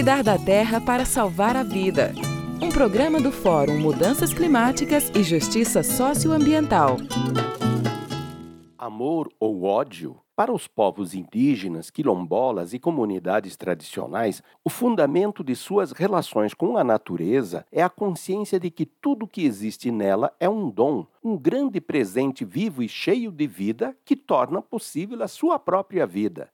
Cuidar da terra para salvar a vida. Um programa do Fórum Mudanças Climáticas e Justiça Socioambiental. Amor ou ódio? Para os povos indígenas, quilombolas e comunidades tradicionais, o fundamento de suas relações com a natureza é a consciência de que tudo que existe nela é um dom, um grande presente vivo e cheio de vida que torna possível a sua própria vida.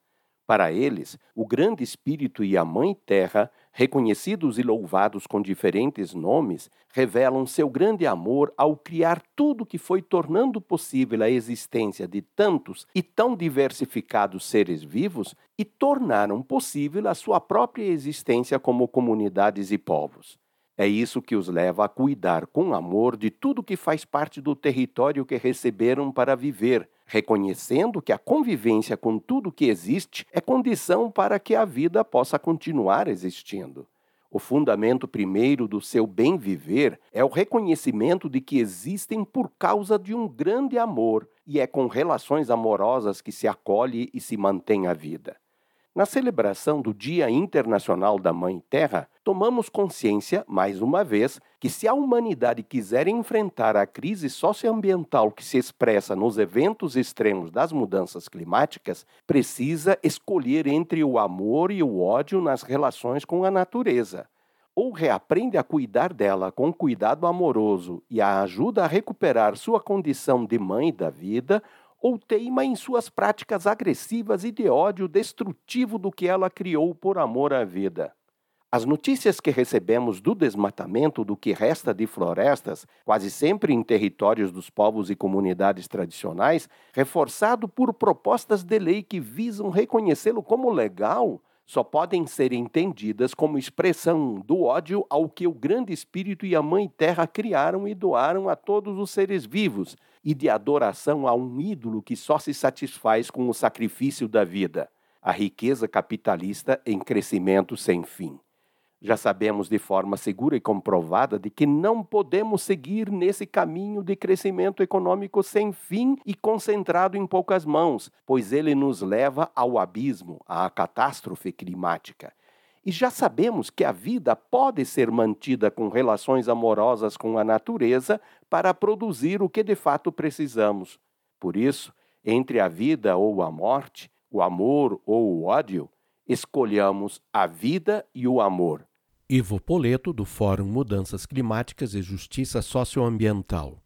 Para eles, o grande Espírito e a Mãe Terra, reconhecidos e louvados com diferentes nomes, revelam seu grande amor ao criar tudo que foi tornando possível a existência de tantos e tão diversificados seres vivos e tornaram possível a sua própria existência como comunidades e povos. É isso que os leva a cuidar com amor de tudo que faz parte do território que receberam para viver, reconhecendo que a convivência com tudo que existe é condição para que a vida possa continuar existindo. O fundamento primeiro do seu bem viver é o reconhecimento de que existem por causa de um grande amor, e é com relações amorosas que se acolhe e se mantém a vida. Na celebração do Dia Internacional da Mãe Terra, tomamos consciência, mais uma vez, que se a humanidade quiser enfrentar a crise socioambiental que se expressa nos eventos extremos das mudanças climáticas, precisa escolher entre o amor e o ódio nas relações com a natureza. Ou reaprende a cuidar dela com cuidado amoroso e a ajuda a recuperar sua condição de mãe da vida, ou teima em suas práticas agressivas e de ódio destrutivo do que ela criou por amor à vida. As notícias que recebemos do desmatamento do que resta de florestas, quase sempre em territórios dos povos e comunidades tradicionais, reforçado por propostas de lei que visam reconhecê-lo como legal, só podem ser entendidas como expressão do ódio ao que o grande Espírito e a Mãe Terra criaram e doaram a todos os seres vivos, e de adoração a um ídolo que só se satisfaz com o sacrifício da vida, a riqueza capitalista em crescimento sem fim. Já sabemos de forma segura e comprovada de que não podemos seguir nesse caminho de crescimento econômico sem fim e concentrado em poucas mãos, pois ele nos leva ao abismo, à catástrofe climática. E já sabemos que a vida pode ser mantida com relações amorosas com a natureza para produzir o que de fato precisamos. Por isso, entre a vida ou a morte, o amor ou o ódio, escolhamos a vida e o amor. Ivo Poleto, do Fórum Mudanças Climáticas e Justiça Socioambiental.